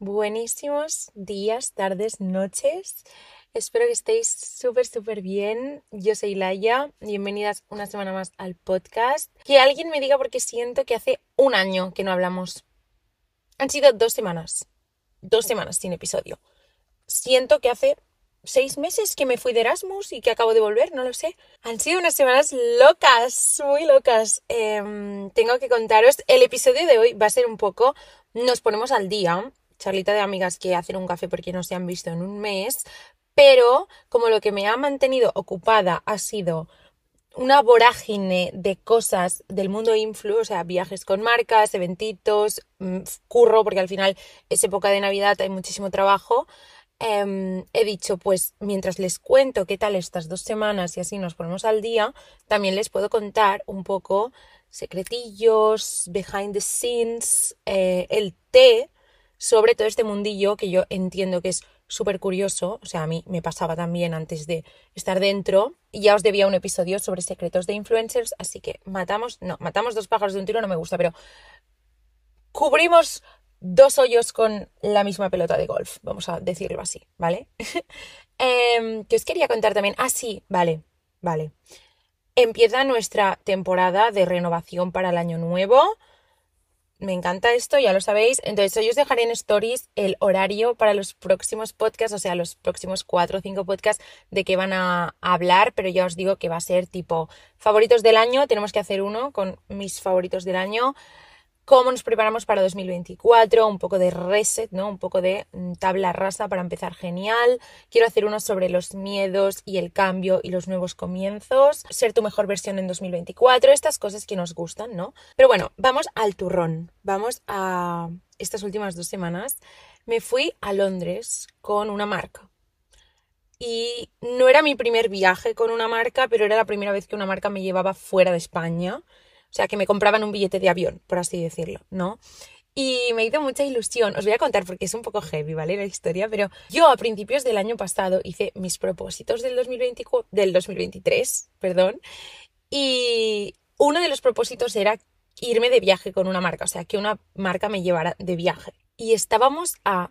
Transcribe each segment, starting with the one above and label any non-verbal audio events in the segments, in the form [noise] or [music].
Buenísimos días, tardes, noches. Espero que estéis súper, súper bien. Yo soy Laia. Bienvenidas una semana más al podcast. Que alguien me diga porque siento que hace un año que no hablamos. Han sido dos semanas. Dos semanas sin episodio. Siento que hace seis meses que me fui de Erasmus y que acabo de volver, no lo sé. Han sido unas semanas locas, muy locas. Em, tengo que contaros, el episodio de hoy va a ser un poco, nos ponemos al día, charlita de amigas que hacen un café porque no se han visto en un mes, pero como lo que me ha mantenido ocupada ha sido una vorágine de cosas del mundo influ, o sea, viajes con marcas, eventitos, mm, curro, porque al final es época de Navidad, hay muchísimo trabajo. Em, he dicho, pues mientras les cuento qué tal estas dos semanas y así nos ponemos al día, también les puedo contar un poco secretillos, behind the scenes, eh, el té sobre todo este mundillo que yo entiendo que es súper curioso, o sea, a mí me pasaba también antes de estar dentro, y ya os debía un episodio sobre secretos de influencers, así que matamos, no, matamos dos pájaros de un tiro, no me gusta, pero cubrimos dos hoyos con la misma pelota de golf, vamos a decirlo así, ¿vale? [laughs] eh, que os quería contar también, ah, sí, vale, vale. Empieza nuestra temporada de renovación para el año nuevo me encanta esto, ya lo sabéis. Entonces, hoy os dejaré en stories el horario para los próximos podcasts, o sea, los próximos cuatro o cinco podcasts de qué van a hablar, pero ya os digo que va a ser tipo favoritos del año. Tenemos que hacer uno con mis favoritos del año cómo nos preparamos para 2024, un poco de reset, ¿no? Un poco de mm, tabla rasa para empezar genial. Quiero hacer uno sobre los miedos y el cambio y los nuevos comienzos, ser tu mejor versión en 2024, estas cosas que nos gustan, ¿no? Pero bueno, vamos al turrón. Vamos a estas últimas dos semanas. Me fui a Londres con una marca. Y no era mi primer viaje con una marca, pero era la primera vez que una marca me llevaba fuera de España. O sea, que me compraban un billete de avión, por así decirlo, ¿no? Y me hizo mucha ilusión. Os voy a contar porque es un poco heavy, ¿vale? La historia, pero yo a principios del año pasado hice mis propósitos del, 2024, del 2023, perdón, y uno de los propósitos era irme de viaje con una marca, o sea, que una marca me llevara de viaje. Y estábamos a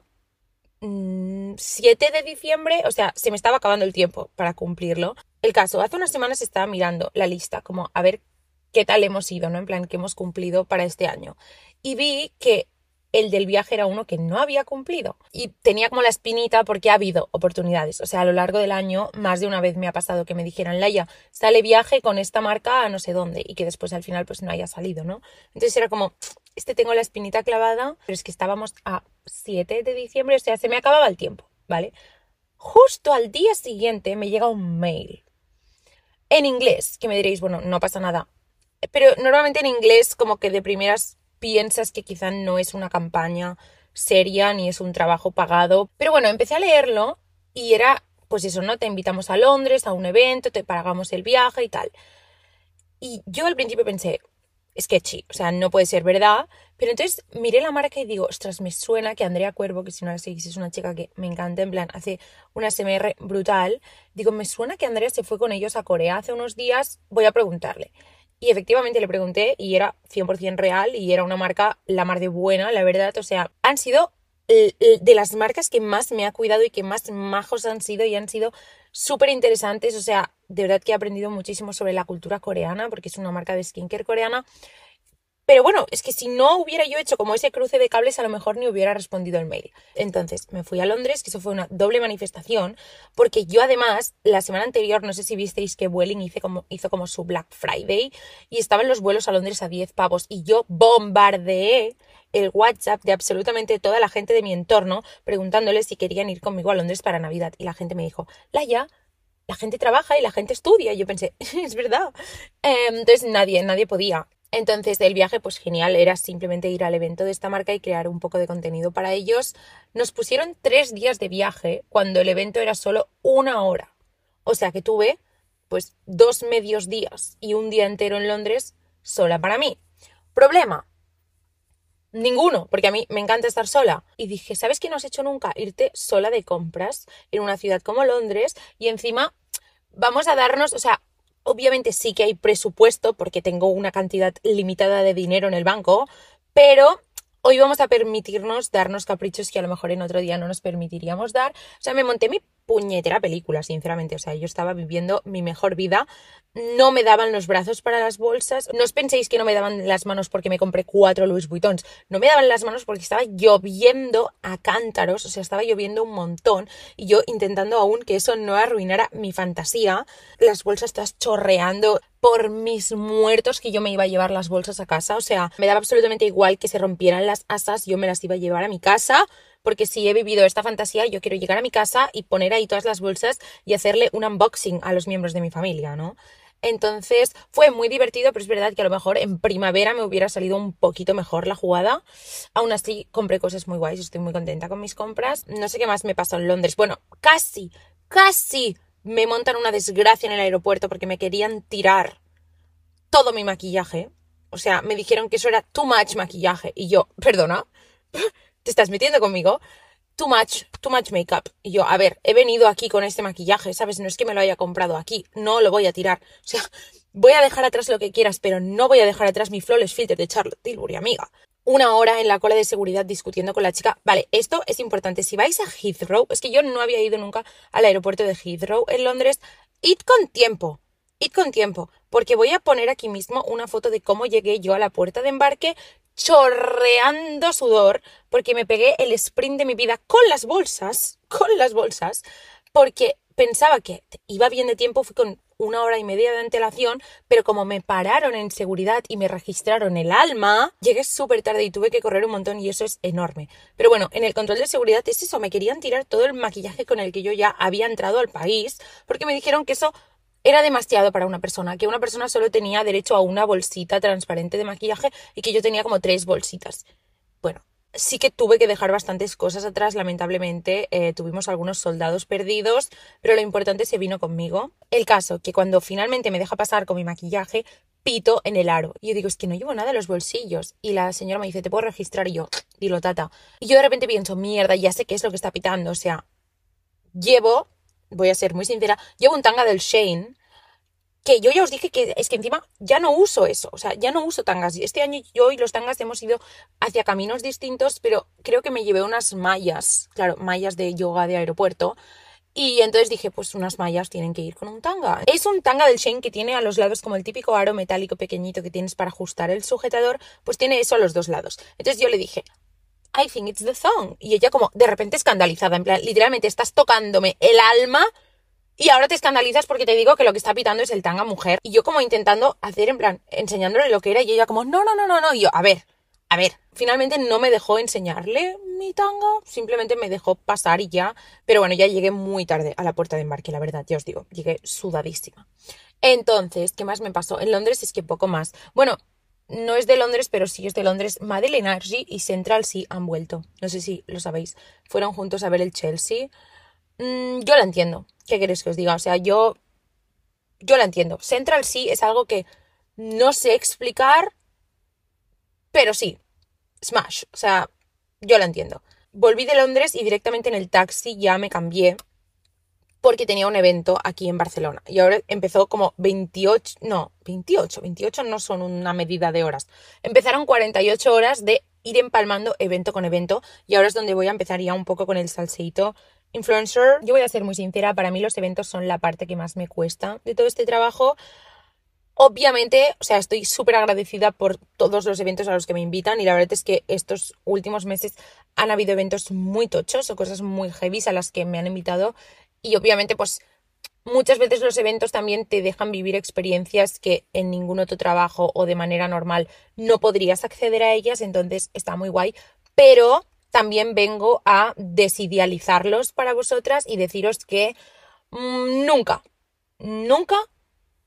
7 mm, de diciembre, o sea, se me estaba acabando el tiempo para cumplirlo. El caso, hace unas semanas estaba mirando la lista, como a ver qué tal hemos ido, ¿no? En plan, qué hemos cumplido para este año. Y vi que el del viaje era uno que no había cumplido. Y tenía como la espinita porque ha habido oportunidades. O sea, a lo largo del año, más de una vez me ha pasado que me dijeran, Laia, sale viaje con esta marca a no sé dónde. Y que después al final pues no haya salido, ¿no? Entonces era como, este tengo la espinita clavada, pero es que estábamos a 7 de diciembre, o sea, se me acababa el tiempo, ¿vale? Justo al día siguiente me llega un mail en inglés, que me diréis, bueno, no pasa nada, pero normalmente en inglés como que de primeras piensas que quizá no es una campaña seria ni es un trabajo pagado. Pero bueno, empecé a leerlo y era, pues eso, ¿no? Te invitamos a Londres a un evento, te pagamos el viaje y tal. Y yo al principio pensé, sketchy, o sea, no puede ser verdad. Pero entonces miré la marca y digo, ostras, me suena que Andrea Cuervo, que si no la seguís es una chica que me encanta, en plan, hace una SMR brutal. Digo, me suena que Andrea se fue con ellos a Corea hace unos días, voy a preguntarle. Y efectivamente le pregunté y era 100% real y era una marca la mar de buena, la verdad. O sea, han sido de las marcas que más me ha cuidado y que más majos han sido y han sido súper interesantes. O sea, de verdad que he aprendido muchísimo sobre la cultura coreana porque es una marca de skincare coreana pero bueno, es que si no hubiera yo hecho como ese cruce de cables, a lo mejor ni hubiera respondido el mail. Entonces me fui a Londres, que eso fue una doble manifestación, porque yo además, la semana anterior, no sé si visteis que Vueling hizo como, hizo como su Black Friday y estaban los vuelos a Londres a 10 pavos y yo bombardeé el WhatsApp de absolutamente toda la gente de mi entorno preguntándoles si querían ir conmigo a Londres para Navidad. Y la gente me dijo, Laia, la gente trabaja y la gente estudia. Y yo pensé, [laughs] es verdad. Em, entonces nadie, nadie podía. Entonces el viaje pues genial, era simplemente ir al evento de esta marca y crear un poco de contenido para ellos. Nos pusieron tres días de viaje cuando el evento era solo una hora. O sea que tuve pues dos medios días y un día entero en Londres sola para mí. Problema. Ninguno, porque a mí me encanta estar sola. Y dije, ¿sabes qué no has hecho nunca? Irte sola de compras en una ciudad como Londres y encima vamos a darnos, o sea, Obviamente sí que hay presupuesto porque tengo una cantidad limitada de dinero en el banco, pero hoy vamos a permitirnos darnos caprichos que a lo mejor en otro día no nos permitiríamos dar. O sea, me monté mi puñetera película, sinceramente. O sea, yo estaba viviendo mi mejor vida. No me daban los brazos para las bolsas. No os penséis que no me daban las manos porque me compré cuatro Louis Vuittons. No me daban las manos porque estaba lloviendo a cántaros. O sea, estaba lloviendo un montón. Y yo intentando aún que eso no arruinara mi fantasía. Las bolsas todas chorreando por mis muertos que yo me iba a llevar las bolsas a casa. O sea, me daba absolutamente igual que se rompieran las asas. Yo me las iba a llevar a mi casa porque si he vivido esta fantasía, yo quiero llegar a mi casa y poner ahí todas las bolsas y hacerle un unboxing a los miembros de mi familia, ¿no? Entonces fue muy divertido, pero es verdad que a lo mejor en primavera me hubiera salido un poquito mejor la jugada. Aún así, compré cosas muy guays, estoy muy contenta con mis compras. No sé qué más me pasó en Londres. Bueno, casi, casi me montan una desgracia en el aeropuerto porque me querían tirar todo mi maquillaje. O sea, me dijeron que eso era too much maquillaje. Y yo, perdona, te estás metiendo conmigo. Too much, too much makeup. Y yo, a ver, he venido aquí con este maquillaje, ¿sabes? No es que me lo haya comprado aquí, no lo voy a tirar. O sea, [laughs] voy a dejar atrás lo que quieras, pero no voy a dejar atrás mi flawless filter de Charlotte Tilbury, amiga. Una hora en la cola de seguridad discutiendo con la chica. Vale, esto es importante. Si vais a Heathrow, es que yo no había ido nunca al aeropuerto de Heathrow en Londres, id con tiempo. Id con tiempo, porque voy a poner aquí mismo una foto de cómo llegué yo a la puerta de embarque chorreando sudor porque me pegué el sprint de mi vida con las bolsas, con las bolsas, porque pensaba que iba bien de tiempo, fui con una hora y media de antelación, pero como me pararon en seguridad y me registraron el alma, llegué súper tarde y tuve que correr un montón y eso es enorme. Pero bueno, en el control de seguridad es eso, me querían tirar todo el maquillaje con el que yo ya había entrado al país, porque me dijeron que eso era demasiado para una persona, que una persona solo tenía derecho a una bolsita transparente de maquillaje y que yo tenía como tres bolsitas. Bueno, sí que tuve que dejar bastantes cosas atrás, lamentablemente. Eh, tuvimos algunos soldados perdidos, pero lo importante se vino conmigo. El caso, que cuando finalmente me deja pasar con mi maquillaje, pito en el aro. Y yo digo, es que no llevo nada en los bolsillos. Y la señora me dice, ¿te puedo registrar? Y yo, dilo, tata. Y yo de repente pienso, mierda, ya sé qué es lo que está pitando. O sea, llevo voy a ser muy sincera, llevo un tanga del Shane que yo ya os dije que es que encima ya no uso eso, o sea, ya no uso tangas. Este año yo y los tangas hemos ido hacia caminos distintos, pero creo que me llevé unas mallas, claro, mallas de yoga de aeropuerto. Y entonces dije, pues unas mallas tienen que ir con un tanga. Es un tanga del Shane que tiene a los lados como el típico aro metálico pequeñito que tienes para ajustar el sujetador, pues tiene eso a los dos lados. Entonces yo le dije, I think it's the thong. Y ella como de repente escandalizada, en plan, literalmente estás tocándome el alma y ahora te escandalizas porque te digo que lo que está pitando es el tanga mujer. Y yo como intentando hacer, en plan, enseñándole lo que era y ella como, no, no, no, no, no. Y yo, a ver, a ver. Finalmente no me dejó enseñarle mi tanga, simplemente me dejó pasar y ya. Pero bueno, ya llegué muy tarde a la puerta de embarque, la verdad, ya os digo, llegué sudadísima. Entonces, ¿qué más me pasó? En Londres es que poco más. Bueno, no es de Londres, pero sí es de Londres. Madeleine Energy y Central sí han vuelto. No sé si lo sabéis. Fueron juntos a ver el Chelsea. Mm, yo la entiendo. ¿Qué queréis que os diga? O sea, yo. Yo la entiendo. Central sí es algo que no sé explicar, pero sí. Smash. O sea, yo la entiendo. Volví de Londres y directamente en el taxi ya me cambié porque tenía un evento aquí en Barcelona. Y ahora empezó como 28, no, 28, 28 no son una medida de horas. Empezaron 48 horas de ir empalmando evento con evento y ahora es donde voy a empezar ya un poco con el salseito influencer. Yo voy a ser muy sincera, para mí los eventos son la parte que más me cuesta de todo este trabajo. Obviamente, o sea, estoy súper agradecida por todos los eventos a los que me invitan y la verdad es que estos últimos meses han habido eventos muy tochos o cosas muy heavy a las que me han invitado y obviamente pues muchas veces los eventos también te dejan vivir experiencias que en ningún otro trabajo o de manera normal no podrías acceder a ellas, entonces está muy guay, pero también vengo a desidealizarlos para vosotras y deciros que mm, nunca, nunca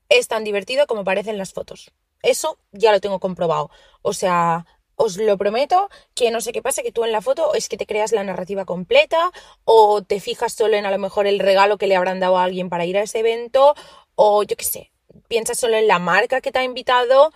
es tan divertido como parecen las fotos. Eso ya lo tengo comprobado. O sea, os lo prometo, que no sé qué pasa, que tú en la foto es que te creas la narrativa completa o te fijas solo en a lo mejor el regalo que le habrán dado a alguien para ir a ese evento o yo qué sé, piensas solo en la marca que te ha invitado.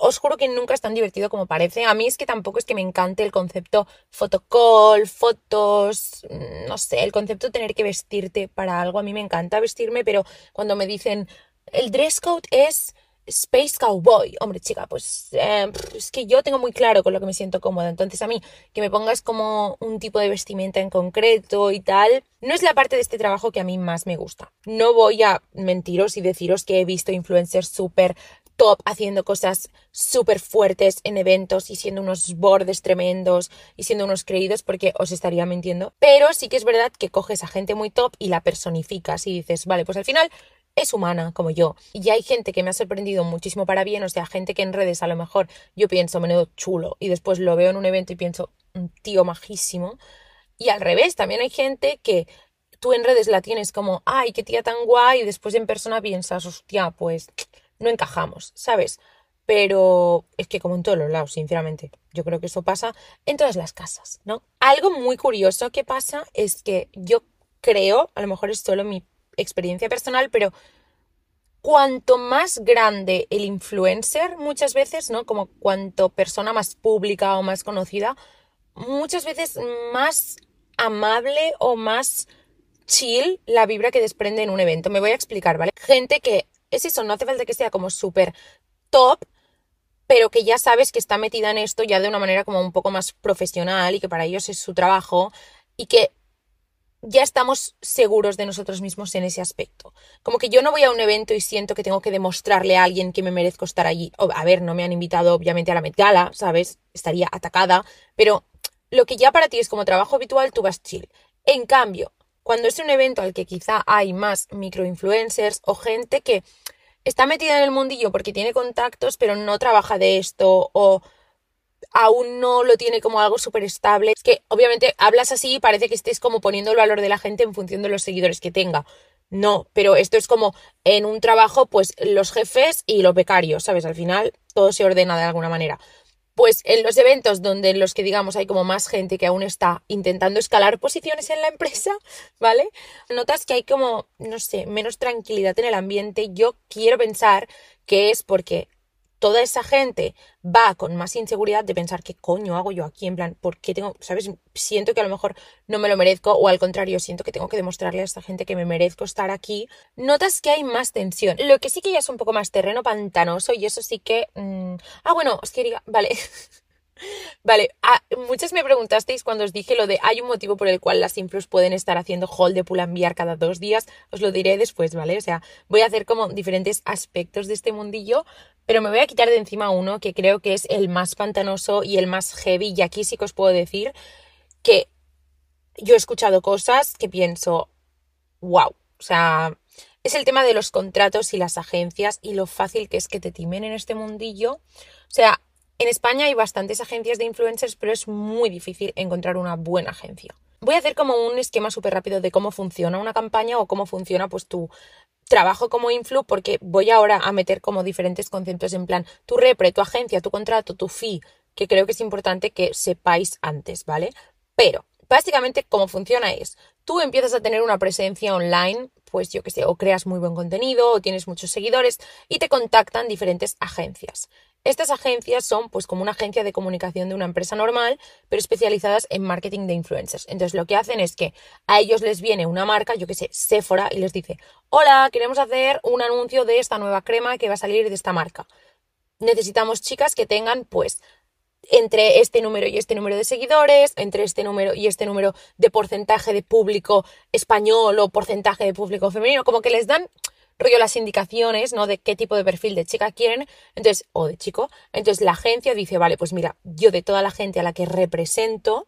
Os juro que nunca es tan divertido como parece. A mí es que tampoco es que me encante el concepto fotocall, fotos, mm, no sé, el concepto de tener que vestirte para algo. A mí me encanta vestirme, pero cuando me dicen el dress code es Space Cowboy. Hombre, chica, pues eh, es que yo tengo muy claro con lo que me siento cómoda. Entonces a mí que me pongas como un tipo de vestimenta en concreto y tal, no es la parte de este trabajo que a mí más me gusta. No voy a mentiros y deciros que he visto influencers súper top haciendo cosas súper fuertes en eventos y siendo unos bordes tremendos y siendo unos creídos porque os estaría mintiendo. Pero sí que es verdad que coges a gente muy top y la personificas y dices, vale, pues al final es humana como yo. Y hay gente que me ha sorprendido muchísimo para bien, o sea, gente que en redes a lo mejor yo pienso, menudo chulo, y después lo veo en un evento y pienso, un tío majísimo. Y al revés, también hay gente que tú en redes la tienes como, ay, qué tía tan guay, y después en persona piensas, hostia, pues no encajamos, ¿sabes? Pero es que como en todos los lados, sinceramente, yo creo que eso pasa en todas las casas, ¿no? Algo muy curioso que pasa es que yo creo, a lo mejor es solo mi experiencia personal, pero cuanto más grande el influencer, muchas veces, ¿no? Como cuanto persona más pública o más conocida, muchas veces más amable o más chill la vibra que desprende en un evento. Me voy a explicar, ¿vale? Gente que es eso, no hace falta que sea como súper top, pero que ya sabes que está metida en esto ya de una manera como un poco más profesional y que para ellos es su trabajo y que ya estamos seguros de nosotros mismos en ese aspecto. Como que yo no voy a un evento y siento que tengo que demostrarle a alguien que me merezco estar allí. a ver, no me han invitado obviamente a la Met Gala, ¿sabes? Estaría atacada, pero lo que ya para ti es como trabajo habitual, tú vas chill. En cambio, cuando es un evento al que quizá hay más microinfluencers o gente que está metida en el mundillo porque tiene contactos, pero no trabaja de esto o aún no lo tiene como algo súper estable. Es que obviamente hablas así y parece que estés como poniendo el valor de la gente en función de los seguidores que tenga. No, pero esto es como en un trabajo, pues los jefes y los becarios, ¿sabes? Al final todo se ordena de alguna manera. Pues en los eventos donde en los que digamos hay como más gente que aún está intentando escalar posiciones en la empresa, [laughs] ¿vale? Notas que hay como, no sé, menos tranquilidad en el ambiente. Yo quiero pensar que es porque toda esa gente va con más inseguridad de pensar qué coño hago yo aquí, en plan, ¿por qué tengo, sabes? Siento que a lo mejor no me lo merezco o al contrario, siento que tengo que demostrarle a esta gente que me merezco estar aquí. Notas que hay más tensión. Lo que sí que ya es un poco más terreno pantanoso y eso sí que... Mm, ah, bueno, os quería... Vale. [laughs] Vale, ah, muchas me preguntasteis cuando os dije lo de hay un motivo por el cual las influx pueden estar haciendo hold de pull enviar cada dos días, os lo diré después, ¿vale? O sea, voy a hacer como diferentes aspectos de este mundillo, pero me voy a quitar de encima uno que creo que es el más pantanoso y el más heavy, y aquí sí que os puedo decir que yo he escuchado cosas que pienso, wow, o sea, es el tema de los contratos y las agencias y lo fácil que es que te timen en este mundillo. O sea, en España hay bastantes agencias de influencers, pero es muy difícil encontrar una buena agencia. Voy a hacer como un esquema súper rápido de cómo funciona una campaña o cómo funciona pues tu trabajo como influ porque voy ahora a meter como diferentes conceptos en plan tu repre, tu agencia, tu contrato, tu fee, que creo que es importante que sepáis antes, ¿vale? Pero básicamente cómo funciona es, tú empiezas a tener una presencia online, pues yo que sé, o creas muy buen contenido o tienes muchos seguidores y te contactan diferentes agencias. Estas agencias son pues como una agencia de comunicación de una empresa normal, pero especializadas en marketing de influencers. Entonces lo que hacen es que a ellos les viene una marca, yo que sé, Sephora, y les dice, hola, queremos hacer un anuncio de esta nueva crema que va a salir de esta marca. Necesitamos chicas que tengan pues entre este número y este número de seguidores, entre este número y este número de porcentaje de público español o porcentaje de público femenino, como que les dan rollo las indicaciones, ¿no? De qué tipo de perfil de chica quieren, entonces, o de chico. Entonces la agencia dice, vale, pues mira, yo de toda la gente a la que represento,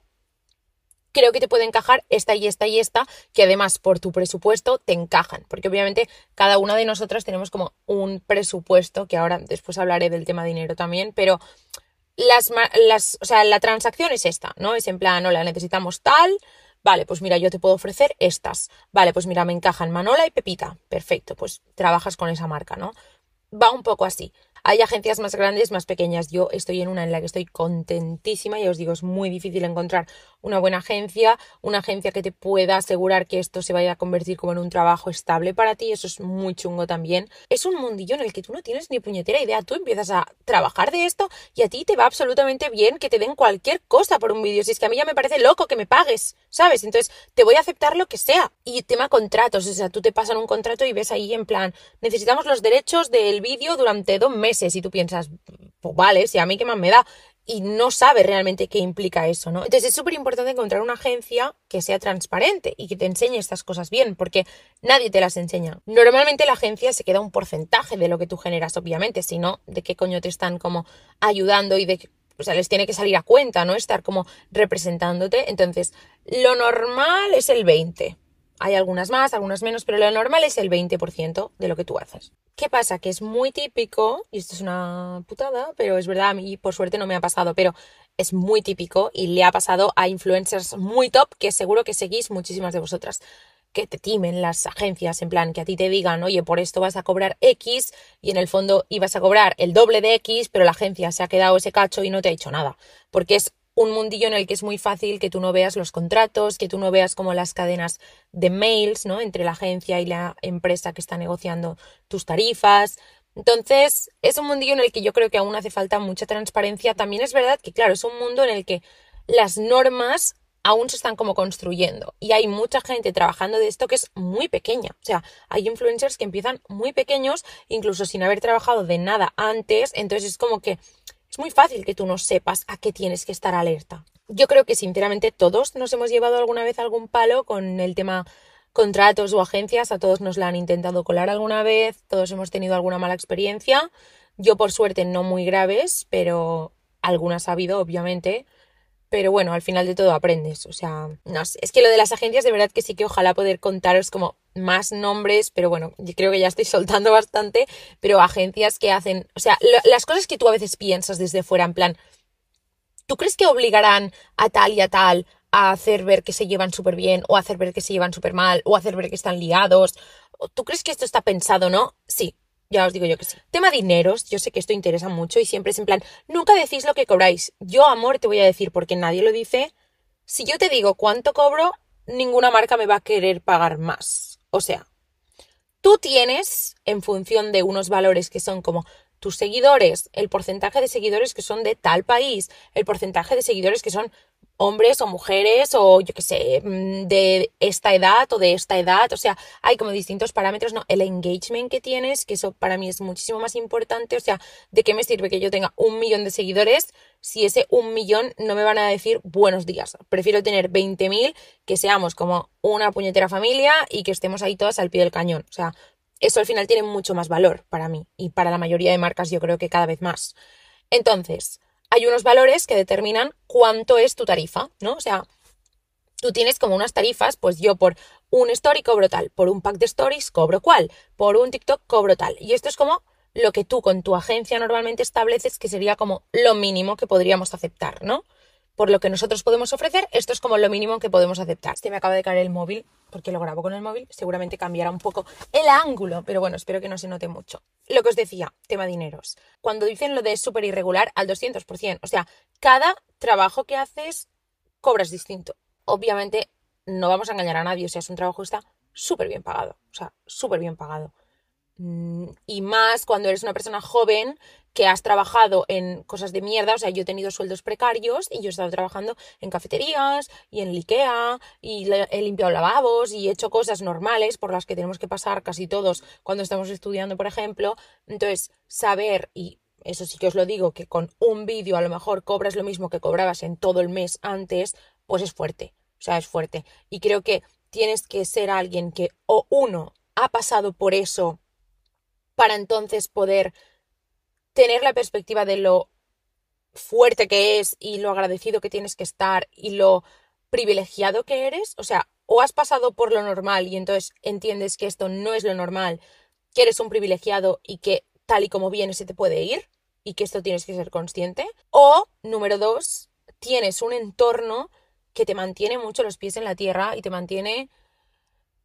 creo que te puede encajar esta y esta y esta, que además por tu presupuesto te encajan, porque obviamente cada una de nosotras tenemos como un presupuesto, que ahora después hablaré del tema dinero también, pero las, las, o sea, la transacción es esta, ¿no? Es en plan, la necesitamos tal, Vale, pues mira, yo te puedo ofrecer estas. Vale, pues mira, me encajan Manola y Pepita. Perfecto, pues trabajas con esa marca, ¿no? Va un poco así. Hay agencias más grandes, más pequeñas. Yo estoy en una en la que estoy contentísima y os digo, es muy difícil encontrar una buena agencia, una agencia que te pueda asegurar que esto se vaya a convertir como en un trabajo estable para ti. Eso es muy chungo también. Es un mundillo en el que tú no tienes ni puñetera idea. Tú empiezas a trabajar de esto y a ti te va absolutamente bien que te den cualquier cosa por un vídeo. Si es que a mí ya me parece loco que me pagues, ¿sabes? Entonces, te voy a aceptar lo que sea. Y tema contratos, o sea, tú te pasan un contrato y ves ahí en plan, necesitamos los derechos del vídeo durante dos meses y tú piensas, pues vale, si a mí qué más me da. Y no sabes realmente qué implica eso, ¿no? Entonces es súper importante encontrar una agencia que sea transparente y que te enseñe estas cosas bien, porque nadie te las enseña. Normalmente la agencia se queda un porcentaje de lo que tú generas, obviamente, si no, ¿de qué coño te están como ayudando y de o sea, les tiene que salir a cuenta, ¿no? Estar como representándote. Entonces, lo normal es el 20. Hay algunas más, algunas menos, pero lo normal es el 20% de lo que tú haces. ¿Qué pasa? Que es muy típico, y esto es una putada, pero es verdad, a mí por suerte no me ha pasado, pero es muy típico y le ha pasado a influencers muy top que seguro que seguís muchísimas de vosotras que te timen las agencias, en plan, que a ti te digan, oye, por esto vas a cobrar X y en el fondo ibas a cobrar el doble de X, pero la agencia se ha quedado ese cacho y no te ha dicho nada. Porque es un mundillo en el que es muy fácil que tú no veas los contratos, que tú no veas como las cadenas de mails, ¿no? Entre la agencia y la empresa que está negociando tus tarifas. Entonces, es un mundillo en el que yo creo que aún hace falta mucha transparencia. También es verdad que, claro, es un mundo en el que las normas aún se están como construyendo y hay mucha gente trabajando de esto que es muy pequeña. O sea, hay influencers que empiezan muy pequeños, incluso sin haber trabajado de nada antes, entonces es como que es muy fácil que tú no sepas a qué tienes que estar alerta. Yo creo que sinceramente todos nos hemos llevado alguna vez algún palo con el tema contratos o agencias, a todos nos la han intentado colar alguna vez, todos hemos tenido alguna mala experiencia. Yo por suerte no muy graves, pero algunas ha habido, obviamente pero bueno, al final de todo aprendes. O sea, no sé. Es que lo de las agencias, de verdad que sí que ojalá poder contaros como más nombres, pero bueno, yo creo que ya estoy [laughs] soltando bastante, pero agencias que hacen, o sea, las cosas que tú a veces piensas desde fuera, en plan, ¿tú crees que obligarán a tal y a tal a hacer ver que se llevan súper bien, o a hacer ver que se llevan súper mal, o hacer ver que están liados? ¿Tú crees que esto está pensado, no? Sí, ya os digo yo que sí. Tema dineros, yo sé que esto interesa mucho y siempre es en plan, nunca decís lo que cobráis. Yo, amor, te voy a decir porque nadie lo dice. Si yo te digo cuánto cobro, ninguna marca me va a querer pagar más. O sea, tú tienes, en función de unos valores que son como tus seguidores, el porcentaje de seguidores que son de tal país, el porcentaje de seguidores que son hombres o mujeres o yo qué sé, mm, de esta edad o de esta edad, o sea, hay como distintos parámetros, ¿no? El engagement que tienes, que eso para mí es muchísimo más importante, o sea, ¿de qué me sirve que yo tenga un millón de seguidores si ese un millón no me van a decir buenos días? Prefiero tener 20.000 que seamos como una puñetera familia y que estemos ahí todas al pie del cañón, o sea, eso al final tiene mucho más valor para mí y para la mayoría de marcas yo creo que cada vez más. Entonces, hay unos valores que determinan cuánto es tu tarifa, ¿no? O sea, tú tienes como unas tarifas, pues yo por un story cobro tal, por un pack de stories cobro cual, por un TikTok cobro tal. Y esto es como lo que tú con tu agencia normalmente estableces que sería como lo mínimo que podríamos aceptar, ¿no? Por lo que nosotros podemos ofrecer, esto es como lo mínimo que podemos aceptar. Este me acaba de caer el móvil, porque lo grabo con el móvil, seguramente cambiará un poco el ángulo, pero bueno, espero que no se note mucho. Lo que os decía, tema dineros. Cuando dicen lo de súper irregular, al 200%, o sea, cada trabajo que haces cobras distinto. Obviamente, no vamos a engañar a nadie, o sea, es un trabajo que está súper bien pagado, o sea, súper bien pagado. Mm, y más cuando eres una persona joven que has trabajado en cosas de mierda, o sea, yo he tenido sueldos precarios y yo he estado trabajando en cafeterías y en Ikea y he limpiado lavabos y he hecho cosas normales por las que tenemos que pasar casi todos cuando estamos estudiando, por ejemplo. Entonces, saber y eso sí que os lo digo, que con un vídeo a lo mejor cobras lo mismo que cobrabas en todo el mes antes, pues es fuerte, o sea, es fuerte. Y creo que tienes que ser alguien que o uno ha pasado por eso para entonces poder tener la perspectiva de lo fuerte que es y lo agradecido que tienes que estar y lo privilegiado que eres. O sea, o has pasado por lo normal y entonces entiendes que esto no es lo normal, que eres un privilegiado y que tal y como vienes se te puede ir y que esto tienes que ser consciente. O, número dos, tienes un entorno que te mantiene mucho los pies en la tierra y te mantiene,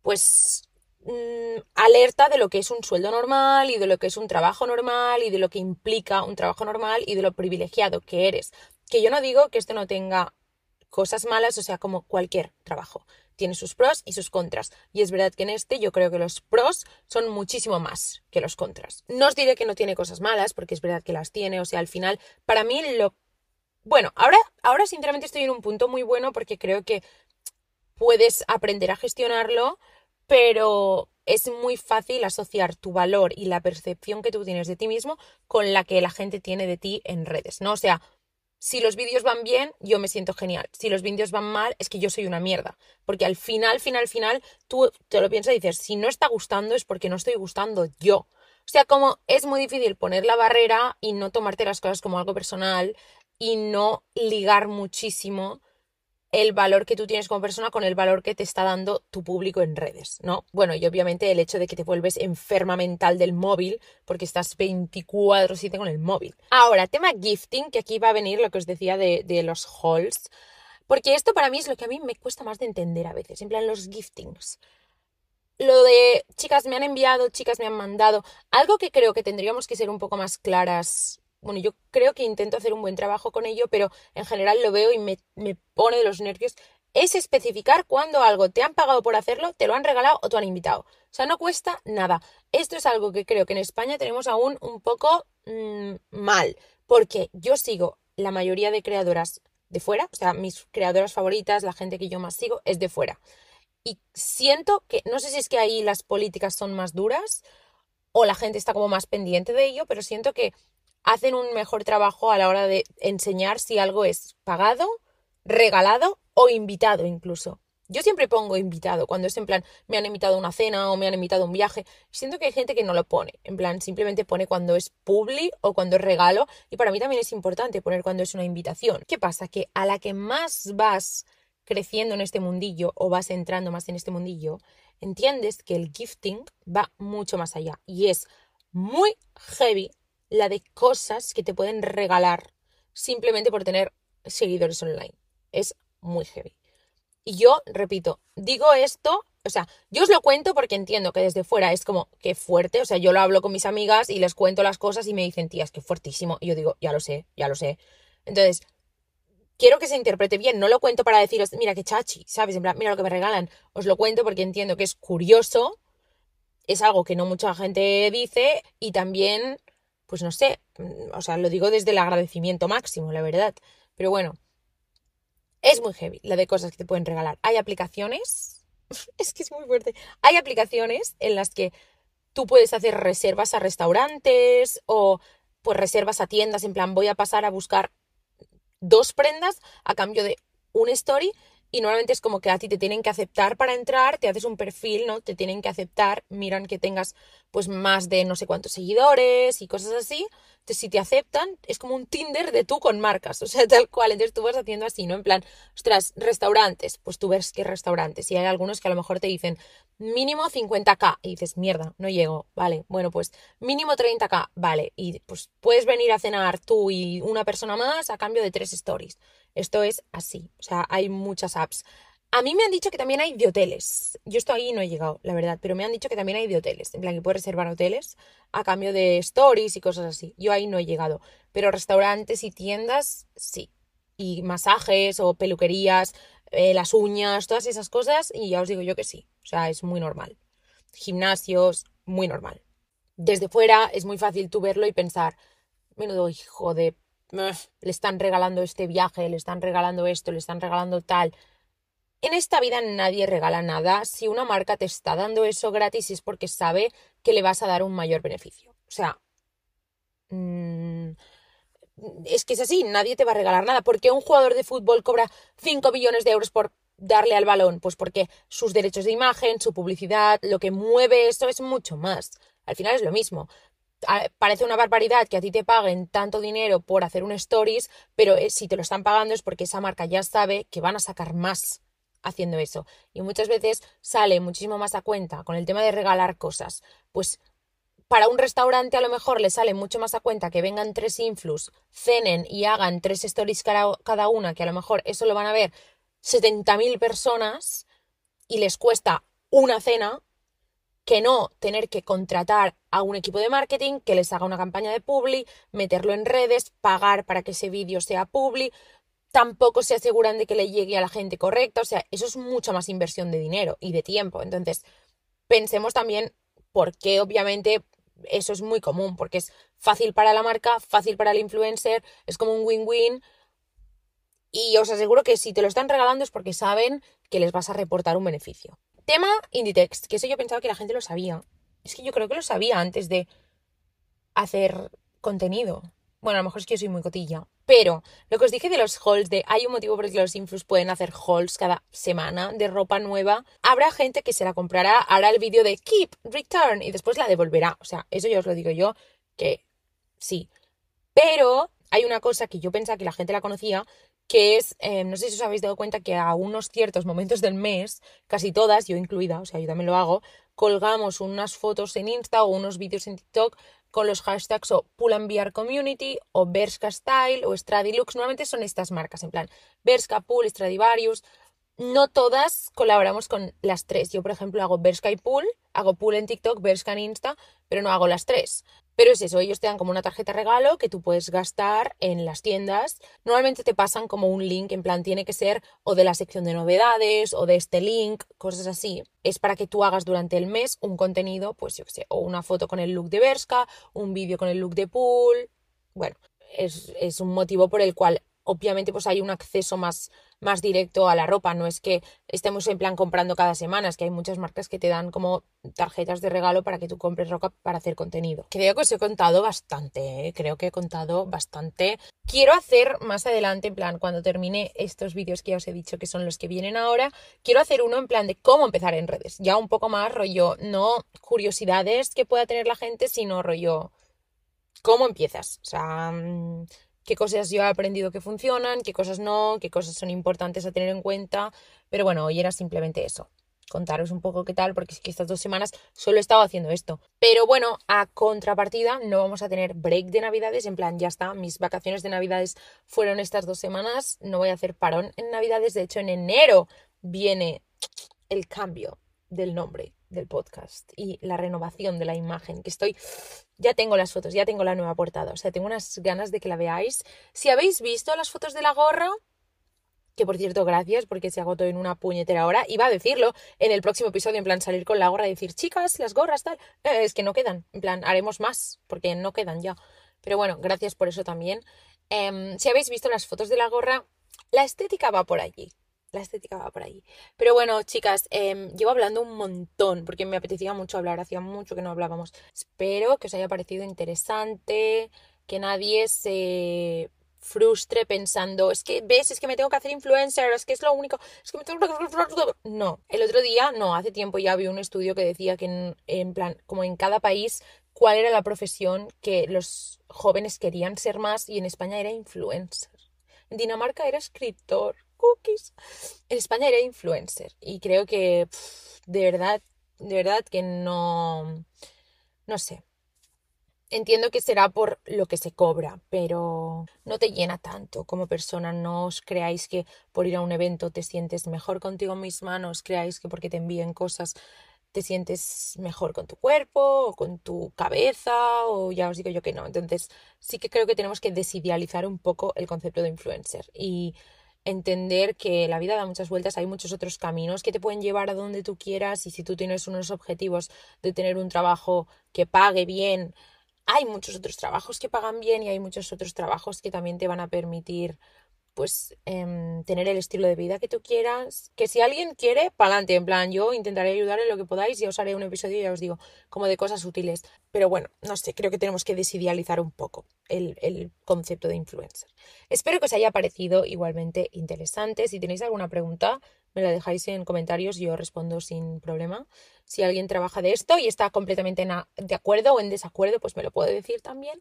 pues, Mm, alerta de lo que es un sueldo normal y de lo que es un trabajo normal y de lo que implica un trabajo normal y de lo privilegiado que eres. Que yo no digo que esto no tenga cosas malas, o sea, como cualquier trabajo. Tiene sus pros y sus contras. Y es verdad que en este yo creo que los pros son muchísimo más que los contras. No os diré que no tiene cosas malas, porque es verdad que las tiene. O sea, al final, para mí lo... Bueno, ahora, ahora sinceramente estoy en un punto muy bueno porque creo que puedes aprender a gestionarlo, pero es muy fácil asociar tu valor y la percepción que tú tienes de ti mismo con la que la gente tiene de ti en redes, ¿no? O sea, si los vídeos van bien, yo me siento genial. Si los vídeos van mal, es que yo soy una mierda. Porque al final, final, final, tú te lo piensas y dices, si no está gustando es porque no estoy gustando yo. O sea, como es muy difícil poner la barrera y no tomarte las cosas como algo personal y no ligar muchísimo el valor que tú tienes como persona con el valor que te está dando tu público en redes, ¿no? Bueno, y obviamente el hecho de que te vuelves enferma mental del móvil porque estás 24/7 con el móvil. Ahora, tema gifting, que aquí va a venir lo que os decía de, de los hauls, porque esto para mí es lo que a mí me cuesta más de entender a veces, en plan los giftings. Lo de chicas me han enviado, chicas me han mandado, algo que creo que tendríamos que ser un poco más claras bueno, yo creo que intento hacer un buen trabajo con ello, pero en general lo veo y me, me pone de los nervios, es especificar cuando algo te han pagado por hacerlo, te lo han regalado o te han invitado. O sea, no cuesta nada. Esto es algo que creo que en España tenemos aún un poco mmm, mal, porque yo sigo la mayoría de creadoras de fuera, o sea, mis creadoras favoritas, la gente que yo más sigo, es de fuera. Y siento que, no sé si es que ahí las políticas son más duras o la gente está como más pendiente de ello, pero siento que hacen un mejor trabajo a la hora de enseñar si algo es pagado, regalado o invitado incluso. Yo siempre pongo invitado cuando es en plan me han invitado a una cena o me han invitado a un viaje. Siento que hay gente que no lo pone. En plan simplemente pone cuando es publi o cuando es regalo. Y para mí también es importante poner cuando es una invitación. ¿Qué pasa? Que a la que más vas creciendo en este mundillo o vas entrando más en este mundillo, entiendes que el gifting va mucho más allá. Y es muy heavy la de cosas que te pueden regalar simplemente por tener seguidores online. Es muy heavy. Y yo, repito, digo esto, o sea, yo os lo cuento porque entiendo que desde fuera es como que fuerte, o sea, yo lo hablo con mis amigas y les cuento las cosas y me dicen, tía, es que fuertísimo. Y yo digo, ya lo sé, ya lo sé. Entonces, quiero que se interprete bien, no lo cuento para deciros, mira qué chachi, ¿sabes? En plan, mira lo que me regalan. Os lo cuento porque entiendo que es curioso, es algo que no mucha gente dice y también pues no sé, mm, o sea, lo digo desde el agradecimiento máximo, la verdad. Pero bueno, es muy heavy la de cosas que te pueden regalar. Hay aplicaciones, [laughs] es que es muy fuerte, hay aplicaciones en las que tú puedes hacer reservas a restaurantes o pues reservas a tiendas, en plan voy a pasar a buscar dos prendas a cambio de un story y normalmente es como que a ti te tienen que aceptar para entrar, te haces un perfil, ¿no? Te tienen que aceptar, miran que tengas pues más de no sé cuántos seguidores y cosas así. Si te aceptan, es como un Tinder de tú con marcas, o sea, [laughs] tal cual. Entonces tú vas haciendo así, ¿no? En plan, ostras, restaurantes, pues tú ves qué restaurantes. Y hay algunos que a lo mejor te dicen mínimo 50k y dices, mierda, no llego, vale. Bueno, pues mínimo 30k, vale. Y pues puedes venir a cenar tú y una persona más a cambio de tres stories. Esto es así, o sea, hay muchas apps. A mí me han dicho que también hay de hoteles. Yo estoy ahí no he llegado, la verdad, pero me han dicho que también hay de hoteles. En plan, que puedes reservar hoteles a cambio de stories y cosas así. Yo ahí no he llegado. Pero restaurantes y tiendas, sí. Y masajes o peluquerías, eh, las uñas, todas esas cosas. Y ya os digo yo que sí. O sea, es muy normal. Gimnasios, muy normal. Desde fuera es muy fácil tú verlo y pensar, menudo hijo de le están regalando este viaje, le están regalando esto, le están regalando tal. En esta vida nadie regala nada. Si una marca te está dando eso gratis es porque sabe que le vas a dar un mayor beneficio. O sea, mmm, es que es así, nadie te va a regalar nada. ¿Por qué un jugador de fútbol cobra 5 millones de euros por darle al balón? Pues porque sus derechos de imagen, su publicidad, lo que mueve eso es mucho más. Al final es lo mismo parece una barbaridad que a ti te paguen tanto dinero por hacer un stories, pero eh, si te lo están pagando es porque esa marca ya sabe que van a sacar más haciendo eso. Y muchas veces sale muchísimo más a cuenta con el tema de regalar cosas. Pues para un restaurante a lo mejor le sale mucho más a cuenta que vengan tres influs, cenen y hagan tres stories cada una, que a lo mejor eso lo van a ver 70.000 personas y les cuesta una cena que no tener que contratar a un equipo de marketing que les haga una campaña de publi, meterlo en redes, pagar para que ese vídeo sea publi, tampoco se aseguran de que le llegue a la gente correcta, o sea, eso es mucha más inversión de dinero y de tiempo. Entonces, pensemos también por qué obviamente eso es muy común, porque es fácil para la marca, fácil para el influencer, es como un win-win. Y os aseguro que si te lo están regalando es porque saben que les vas a reportar un beneficio. Tema Inditex, que eso yo pensaba que la gente lo sabía. Es que yo creo que lo sabía antes de hacer contenido. Bueno, a lo mejor es que yo soy muy cotilla. Pero lo que os dije de los hauls, de hay un motivo por el que los influs pueden hacer hauls cada semana de ropa nueva, habrá gente que se la comprará, hará el vídeo de keep, return y después la devolverá. O sea, eso ya os lo digo yo, que sí. Pero hay una cosa que yo pensaba que la gente la conocía, que es, eh, no sé si os habéis dado cuenta que a unos ciertos momentos del mes, casi todas, yo incluida, o sea, yo también lo hago, colgamos unas fotos en Insta o unos vídeos en TikTok con los hashtags o Pull and Community o Berska Style o Stradilux. Normalmente son estas marcas, en plan Berska, Pull, Stradivarius. No todas colaboramos con las tres. Yo, por ejemplo, hago Berska y Pull, hago Pull en TikTok, Berska en Insta, pero no hago las tres. Pero es eso, ellos te dan como una tarjeta regalo que tú puedes gastar en las tiendas. Normalmente te pasan como un link, en plan, tiene que ser o de la sección de novedades o de este link, cosas así. Es para que tú hagas durante el mes un contenido, pues yo qué sé, o una foto con el look de Berska, un vídeo con el look de Pool. Bueno, es, es un motivo por el cual obviamente pues hay un acceso más, más directo a la ropa, no es que estemos en plan comprando cada semana, es que hay muchas marcas que te dan como tarjetas de regalo para que tú compres ropa para hacer contenido. Creo que os he contado bastante, ¿eh? creo que he contado bastante. Quiero hacer más adelante, en plan, cuando termine estos vídeos que ya os he dicho que son los que vienen ahora, quiero hacer uno en plan de cómo empezar en redes, ya un poco más rollo, no curiosidades que pueda tener la gente, sino rollo, ¿cómo empiezas? O sea mm, qué cosas yo he aprendido que funcionan, qué cosas no, qué cosas son importantes a tener en cuenta. Pero bueno, hoy era simplemente eso. Contaros un poco qué tal, porque es que estas dos semanas solo he estado haciendo esto. Pero bueno, a contrapartida, no vamos a tener break de Navidades. En plan, ya está, mis vacaciones de Navidades fueron estas dos semanas. No voy a hacer parón en Navidades. De hecho, en enero viene el cambio del nombre del podcast y la renovación de la imagen, que estoy, ya tengo las fotos, ya tengo la nueva portada, o sea, tengo unas ganas de que la veáis. Si habéis visto las fotos de la gorra, que por cierto, gracias porque se agotó en una puñetera hora, iba a decirlo en el próximo episodio, en plan salir con la gorra y decir, chicas, las gorras, tal, eh, es que no quedan, en plan, haremos más, porque no quedan ya. Pero bueno, gracias por eso también. Em, si habéis visto las fotos de la gorra, la estética va por allí la estética va por ahí. Pero bueno, chicas, eh, llevo hablando un montón porque me apetecía mucho hablar, hacía mucho que no hablábamos. Espero que os haya parecido interesante, que nadie se frustre pensando, es que, ves, es que me tengo que hacer influencer, es que es lo único, es que me tengo que... No, el otro día, no, hace tiempo ya vi un estudio que decía que en, en plan, como en cada país, cuál era la profesión que los jóvenes querían ser más y en España era influencer. En Dinamarca era escritor cookies. En España era influencer y creo que de verdad, de verdad que no, no sé. Entiendo que será por lo que se cobra, pero no te llena tanto como persona. No os creáis que por ir a un evento te sientes mejor contigo misma, no os creáis que porque te envíen cosas te sientes mejor con tu cuerpo o con tu cabeza o ya os digo yo que no. Entonces sí que creo que tenemos que desidealizar un poco el concepto de influencer y entender que la vida da muchas vueltas, hay muchos otros caminos que te pueden llevar a donde tú quieras y si tú tienes unos objetivos de tener un trabajo que pague bien, hay muchos otros trabajos que pagan bien y hay muchos otros trabajos que también te van a permitir pues em, tener el estilo de vida que tú quieras. Que si alguien quiere, para adelante, en plan, yo intentaré ayudar en lo que podáis y os haré un episodio, ya os digo, como de cosas útiles. Pero bueno, no sé, creo que tenemos que desidealizar un poco el, concepto de influencer. Espero que os haya parecido igualmente interesante. Si tenéis alguna pregunta, me la dejáis en comentarios y yo respondo sin problema. Si alguien trabaja de esto y está completamente de acuerdo o en desacuerdo, pues me lo puede decir también.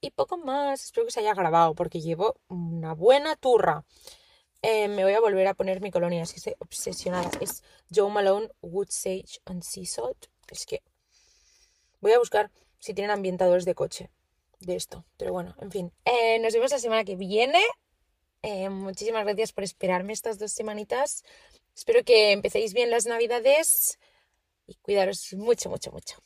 Y poco más, espero que se haya grabado porque llevo una buena turra. Eh, me voy a volver a poner mi colonia, es que estoy obsesionada. Es Joe Malone Wood Sage and Sea Salt. Es que voy a buscar si tienen ambientadores de coche de esto. Pero bueno, en fin. Eh, nos vemos la semana que viene. Eh, muchísimas gracias por esperarme estas dos semanitas. Espero que empecéis bien las navidades y cuidaros mucho, mucho, mucho.